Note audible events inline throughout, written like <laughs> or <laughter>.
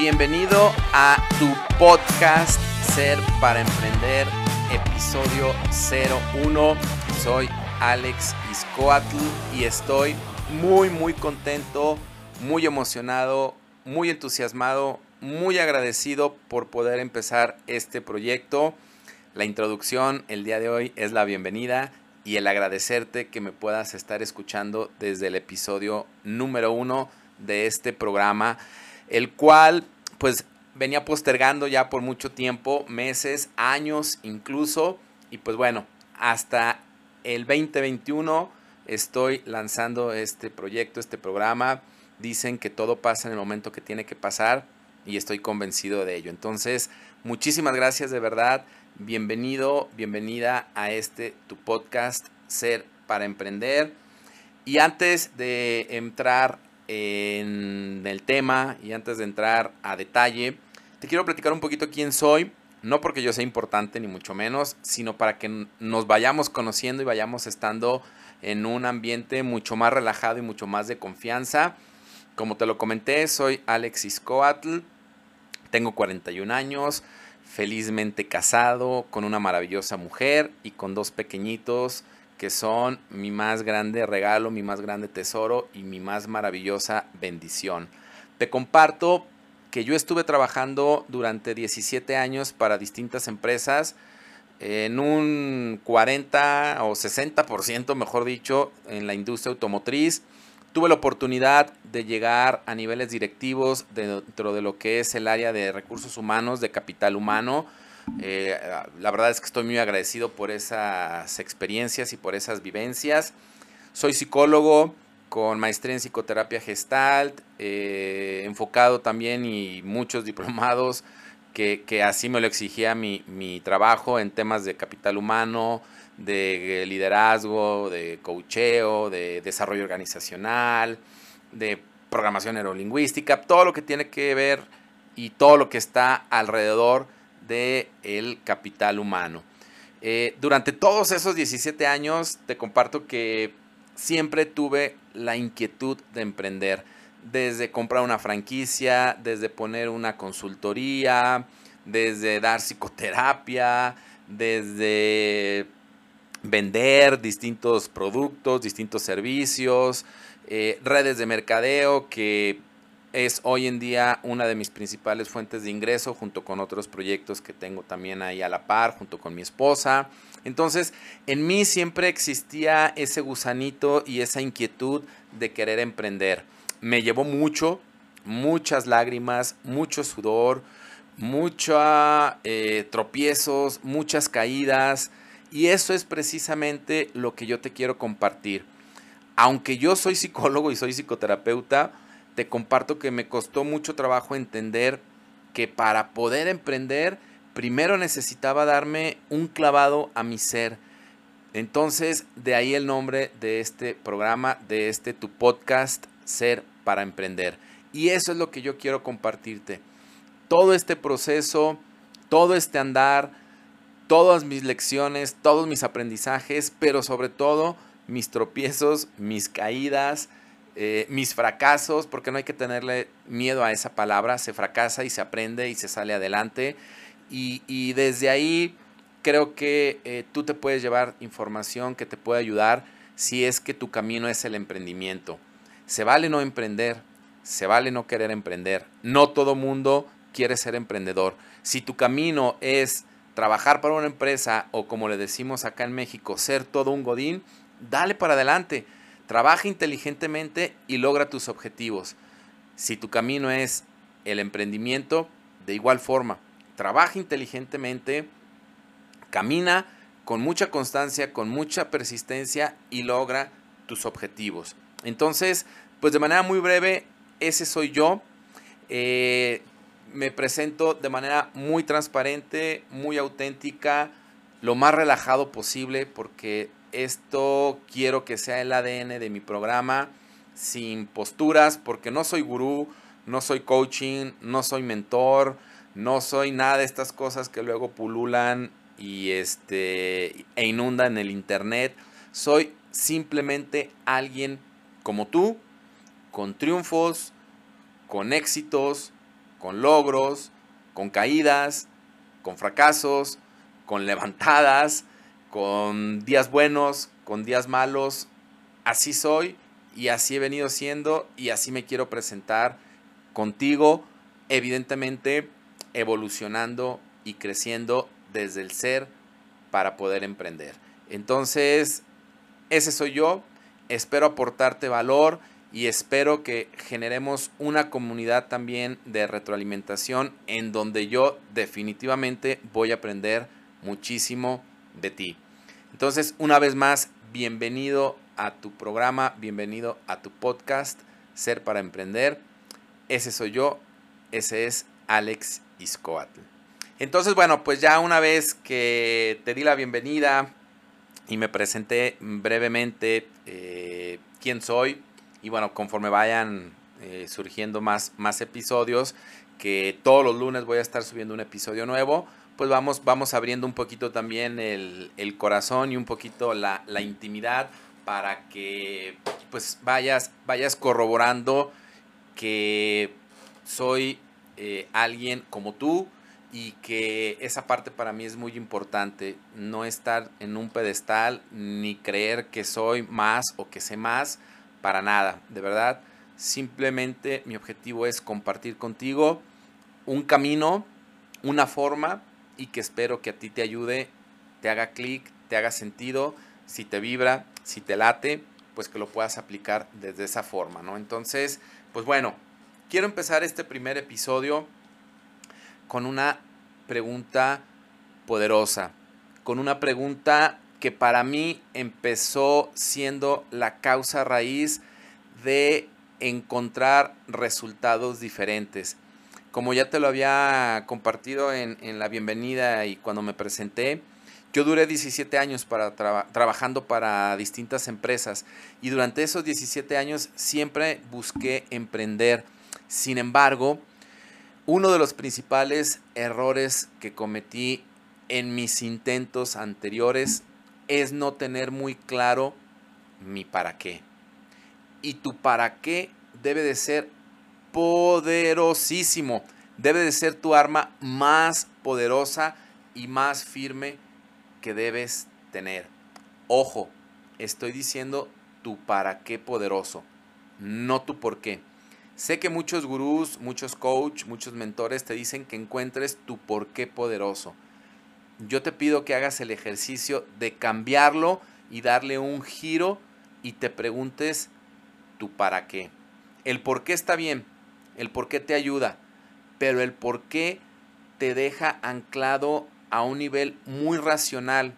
Bienvenido a tu podcast Ser para Emprender, episodio 01. Soy Alex Iscoatl y estoy muy, muy contento, muy emocionado, muy entusiasmado, muy agradecido por poder empezar este proyecto. La introducción el día de hoy es la bienvenida y el agradecerte que me puedas estar escuchando desde el episodio número uno de este programa, el cual pues venía postergando ya por mucho tiempo, meses, años incluso, y pues bueno, hasta el 2021 estoy lanzando este proyecto, este programa. Dicen que todo pasa en el momento que tiene que pasar y estoy convencido de ello. Entonces, muchísimas gracias de verdad. Bienvenido, bienvenida a este tu podcast Ser para Emprender. Y antes de entrar en el tema y antes de entrar a detalle, te quiero platicar un poquito quién soy. No porque yo sea importante ni mucho menos, sino para que nos vayamos conociendo y vayamos estando en un ambiente mucho más relajado y mucho más de confianza. Como te lo comenté, soy Alexis Coatl, tengo 41 años, felizmente casado, con una maravillosa mujer y con dos pequeñitos que son mi más grande regalo, mi más grande tesoro y mi más maravillosa bendición. Te comparto que yo estuve trabajando durante 17 años para distintas empresas, en un 40 o 60%, mejor dicho, en la industria automotriz. Tuve la oportunidad de llegar a niveles directivos dentro de lo que es el área de recursos humanos, de capital humano, eh, la verdad es que estoy muy agradecido por esas experiencias y por esas vivencias. Soy psicólogo con maestría en psicoterapia gestalt, eh, enfocado también y muchos <laughs> diplomados que, así me lo exigía mi, mi, trabajo en temas de capital humano, de liderazgo, de coacheo, de desarrollo organizacional, de programación neurolingüística, todo lo que tiene que ver y todo lo que está alrededor del el capital humano. Eh, durante todos esos 17 años te comparto que siempre tuve la inquietud de emprender, desde comprar una franquicia, desde poner una consultoría, desde dar psicoterapia, desde vender distintos productos, distintos servicios, eh, redes de mercadeo que es hoy en día una de mis principales fuentes de ingreso junto con otros proyectos que tengo también ahí a la par, junto con mi esposa. Entonces, en mí siempre existía ese gusanito y esa inquietud de querer emprender. Me llevó mucho, muchas lágrimas, mucho sudor, muchos eh, tropiezos, muchas caídas. Y eso es precisamente lo que yo te quiero compartir. Aunque yo soy psicólogo y soy psicoterapeuta, te comparto que me costó mucho trabajo entender que para poder emprender, primero necesitaba darme un clavado a mi ser. Entonces, de ahí el nombre de este programa, de este tu podcast, Ser para Emprender. Y eso es lo que yo quiero compartirte. Todo este proceso, todo este andar, todas mis lecciones, todos mis aprendizajes, pero sobre todo mis tropiezos, mis caídas, eh, mis fracasos, porque no hay que tenerle miedo a esa palabra, se fracasa y se aprende y se sale adelante. Y, desde ahí creo que eh, tú te puedes llevar información que te puede ayudar si es que tu camino es el emprendimiento. Se vale no emprender, se vale no querer emprender. No todo mundo quiere ser emprendedor. Si tu camino es trabajar para una empresa o como le decimos acá en México, ser todo un godín, dale para adelante Trabaja inteligentemente y logra tus objetivos. Si tu camino es el emprendimiento, de igual forma, trabaja inteligentemente, camina con mucha constancia, con mucha persistencia y logra tus objetivos. Entonces, pues de manera muy breve, ese soy yo. Eh, me presento de manera muy transparente, muy auténtica, lo más relajado posible, porque esto quiero que sea el ADN de mi programa, sin posturas, porque no soy gurú, no soy coaching, no soy mentor, no soy nada de estas cosas que luego pululan y este e inundan el internet. Soy simplemente alguien como tú, con triunfos, con éxitos, con logros, con caídas, con fracasos, con levantadas, con días buenos, con días malos. Así soy y así he venido siendo y así me quiero presentar contigo, evidentemente evolucionando y creciendo desde el ser para poder emprender. Entonces, ese soy yo, espero aportarte valor y espero que generemos una comunidad también de retroalimentación en donde yo definitivamente voy a aprender muchísimo de ti. Entonces, una vez más, bienvenido a tu programa, bienvenido a tu podcast, Ser para Emprender. Ese soy yo, ese es Alex Iscoatl. Entonces, bueno, pues ya una vez que te di la bienvenida y me presenté brevemente eh, quién soy, y bueno, conforme vayan eh, surgiendo más, más episodios, que todos los lunes voy a estar subiendo un episodio nuevo, pues vamos, vamos abriendo un poquito también el, corazón y un poquito la, intimidad para que pues vayas, vayas corroborando que soy eh, alguien como tú y que esa parte para mí es muy importante, no estar en un pedestal ni creer que soy más o que sé más, para nada, de verdad. Simplemente mi objetivo es compartir contigo un camino, una forma y que espero que a ti te ayude, te haga clic, te haga sentido, si te vibra, si te late, pues que lo puedas aplicar desde esa forma, ¿no? Entonces, pues bueno, quiero empezar este primer episodio con una pregunta poderosa, con una pregunta que para mí empezó siendo la causa raíz de encontrar resultados diferentes. Como ya te lo había compartido en, la bienvenida y cuando me presenté, yo duré 17 años para trabajando para distintas empresas y durante esos 17 años siempre busqué emprender. Sin embargo, uno de los principales errores que cometí en mis intentos anteriores es no tener muy claro mi para qué. Y tu para qué debe de ser poderosísimo. Debe de ser tu arma más poderosa y más firme que debes tener. Ojo, estoy diciendo tu para qué poderoso, no tu por qué. Sé que muchos gurús, muchos coach, muchos mentores te dicen que encuentres tu por qué poderoso yo te pido que hagas el ejercicio de cambiarlo y darle un giro y te preguntes tu para qué. El por qué está bien, el por qué te ayuda, pero el por qué te deja anclado a un nivel muy racional.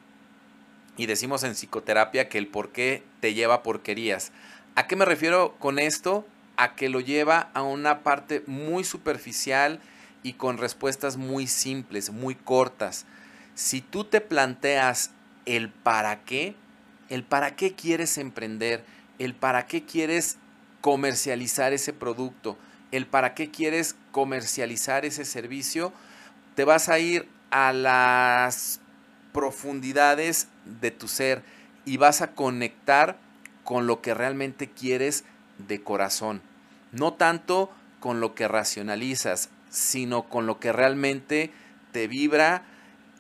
Y decimos en psicoterapia que el por qué te lleva porquerías. ¿A qué me refiero con esto? A que lo lleva a una parte muy superficial y con respuestas muy simples, muy cortas si tú te planteas el para qué, el para qué quieres emprender, el para qué quieres comercializar ese producto, el para qué quieres comercializar ese servicio, te vas a ir a las profundidades de tu ser y vas a conectar con lo que realmente quieres de corazón. No tanto con lo que racionalizas, sino con lo que realmente te vibra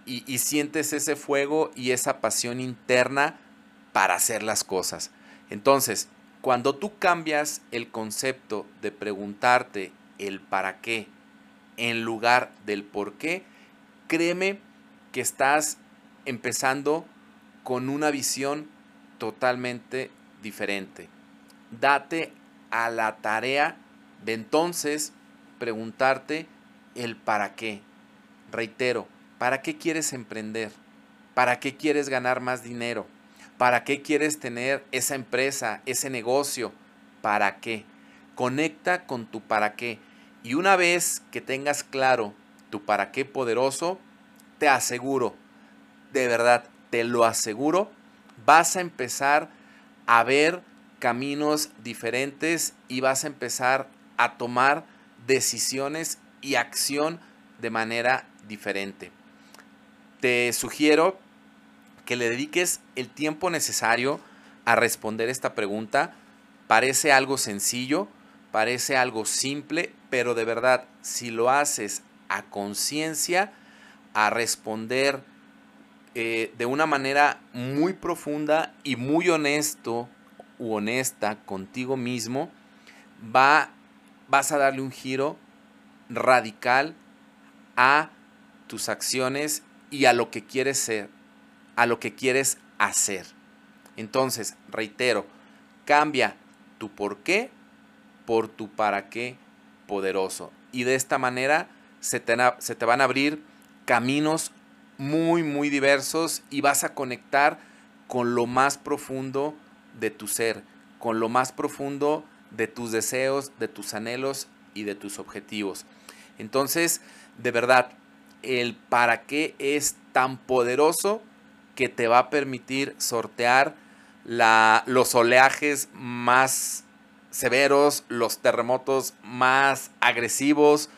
y, sientes ese fuego y esa pasión interna para hacer las cosas. Entonces, cuando tú cambias el concepto de preguntarte el para qué en lugar del por qué, créeme que estás empezando con una visión totalmente diferente. Date a la tarea de entonces preguntarte el para qué. Reitero, ¿Para qué quieres emprender? ¿Para qué quieres ganar más dinero? ¿Para qué quieres tener esa empresa, ese negocio? ¿Para qué? Conecta con tu para qué. Y una vez que tengas claro tu para qué poderoso, te aseguro, de verdad, te lo aseguro, vas a empezar a ver caminos diferentes y vas a empezar a tomar decisiones y acción de manera diferente te sugiero que le dediques el tiempo necesario a responder esta pregunta. Parece algo sencillo, parece algo simple, pero de verdad, si lo haces a conciencia, a responder eh, de una manera muy profunda y muy honesto u honesta contigo mismo, va, vas a darle un giro radical a tus acciones y a lo que quieres ser, a lo que quieres hacer. Entonces, reitero, cambia tu por qué por tu para qué poderoso. Y de esta manera se te, se te van a abrir caminos muy, muy diversos y vas a conectar con lo más profundo de tu ser, con lo más profundo de tus deseos, de tus anhelos y de tus objetivos. Entonces, de verdad, el para qué es tan poderoso que te va a permitir sortear la, los oleajes más severos, los terremotos más agresivos,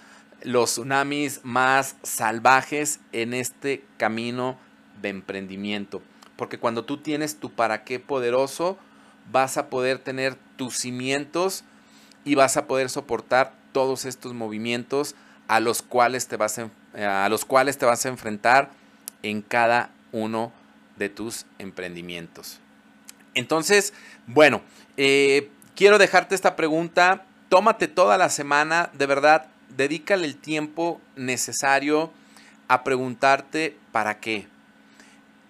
los tsunamis más salvajes en este camino de emprendimiento. Porque cuando tú tienes tu para qué poderoso, vas a poder tener tus cimientos y vas a poder soportar todos estos movimientos a los cuales te vas a, a los cuales te vas a enfrentar en cada uno de tus emprendimientos. Entonces, bueno, eh, quiero dejarte esta pregunta. Tómate toda la semana, de verdad, dedícale el tiempo necesario a preguntarte para qué.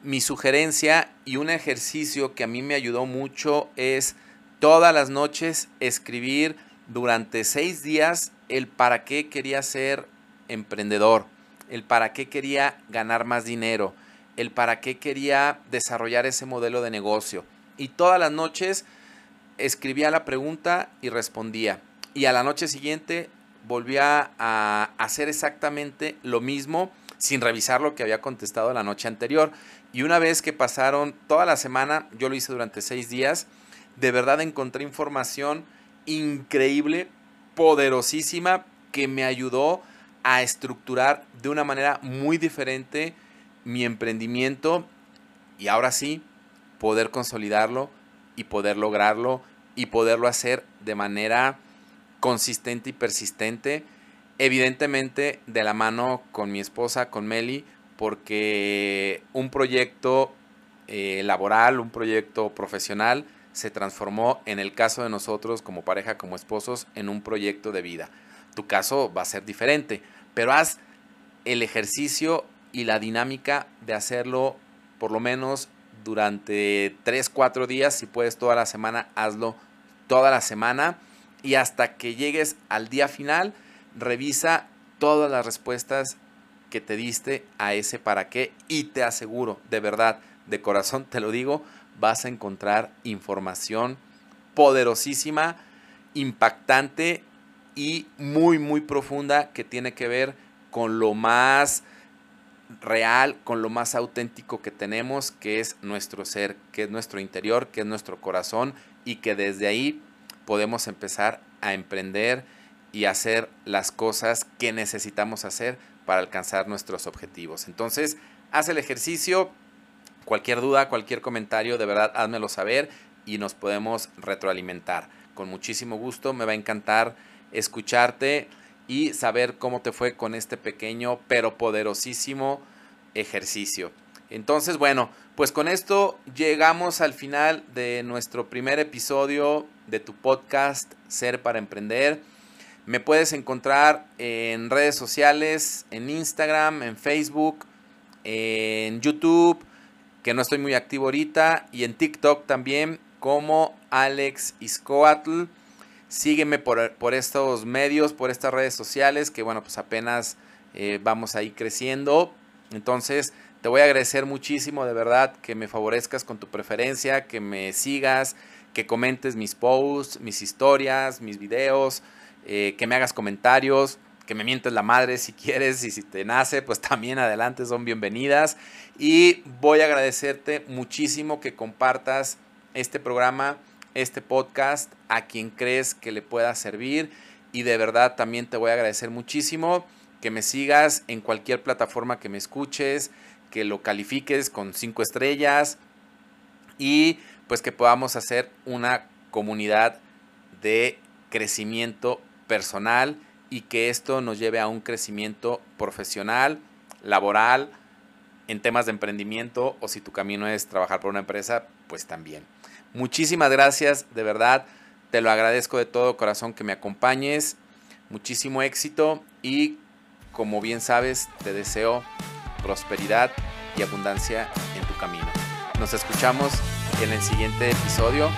Mi sugerencia y un ejercicio que a mí me ayudó mucho es todas las noches escribir durante seis días el para qué quería ser emprendedor, el para qué quería ganar más dinero, el para qué quería desarrollar ese modelo de negocio. Y todas las noches escribía la pregunta y respondía. Y a la noche siguiente volvía a hacer exactamente lo mismo sin revisar lo que había contestado la noche anterior. Y una vez que pasaron toda la semana, yo lo hice durante seis días, de verdad encontré información increíble, poderosísima, que me ayudó a estructurar de una manera muy diferente mi emprendimiento y ahora sí poder consolidarlo y poder lograrlo y poderlo hacer de manera consistente y persistente. Evidentemente de la mano con mi esposa, con Meli, porque un proyecto eh, laboral, un proyecto profesional, se transformó en el caso de nosotros como pareja, como esposos, en un proyecto de vida. Tu caso va a ser diferente, pero haz el ejercicio y la dinámica de hacerlo por lo menos durante 3, 4 días, si puedes toda la semana, hazlo toda la semana. Y hasta que llegues al día final, revisa todas las respuestas que te diste a ese para qué. Y te aseguro, de verdad, de corazón te lo digo, vas a encontrar información poderosísima, impactante y muy, muy profunda que tiene que ver con lo más real, con lo más auténtico que tenemos, que es nuestro ser, que es nuestro interior, que es nuestro corazón y que desde ahí podemos empezar a emprender y hacer las cosas que necesitamos hacer para alcanzar nuestros objetivos. Entonces, haz el ejercicio, cualquier duda, cualquier comentario, de verdad, házmelo saber y nos podemos retroalimentar. Con muchísimo gusto, me va a encantar escucharte y saber cómo te fue con este pequeño pero poderosísimo ejercicio. Entonces, bueno, pues con esto llegamos al final de nuestro primer episodio de tu podcast Ser para Emprender. Me puedes encontrar en redes sociales, en Instagram, en Facebook, en YouTube, que no estoy muy activo ahorita, y en TikTok también como Alex Iscoatl. Sígueme por, estos medios, por estas redes sociales, que bueno, pues apenas eh, vamos ahí creciendo. Entonces, te voy a agradecer muchísimo, de verdad, que me favorezcas con tu preferencia, que me sigas, que comentes mis posts, mis historias, mis videos, eh, que me hagas comentarios, que me mientes la madre si quieres y si te nace, pues también adelante son bienvenidas. Y voy a agradecerte muchísimo que compartas este programa este podcast a quien crees que le pueda servir. Y de verdad también te voy a agradecer muchísimo que me sigas en cualquier plataforma que me escuches, que lo califiques con cinco estrellas y pues que podamos hacer una comunidad de crecimiento personal y que esto nos lleve a un crecimiento profesional, laboral, en temas de emprendimiento o si tu camino es trabajar por una empresa, pues también. Muchísimas gracias, de verdad, te lo agradezco de todo corazón que me acompañes, muchísimo éxito y como bien sabes, te deseo prosperidad y abundancia en tu camino. Nos escuchamos en el siguiente episodio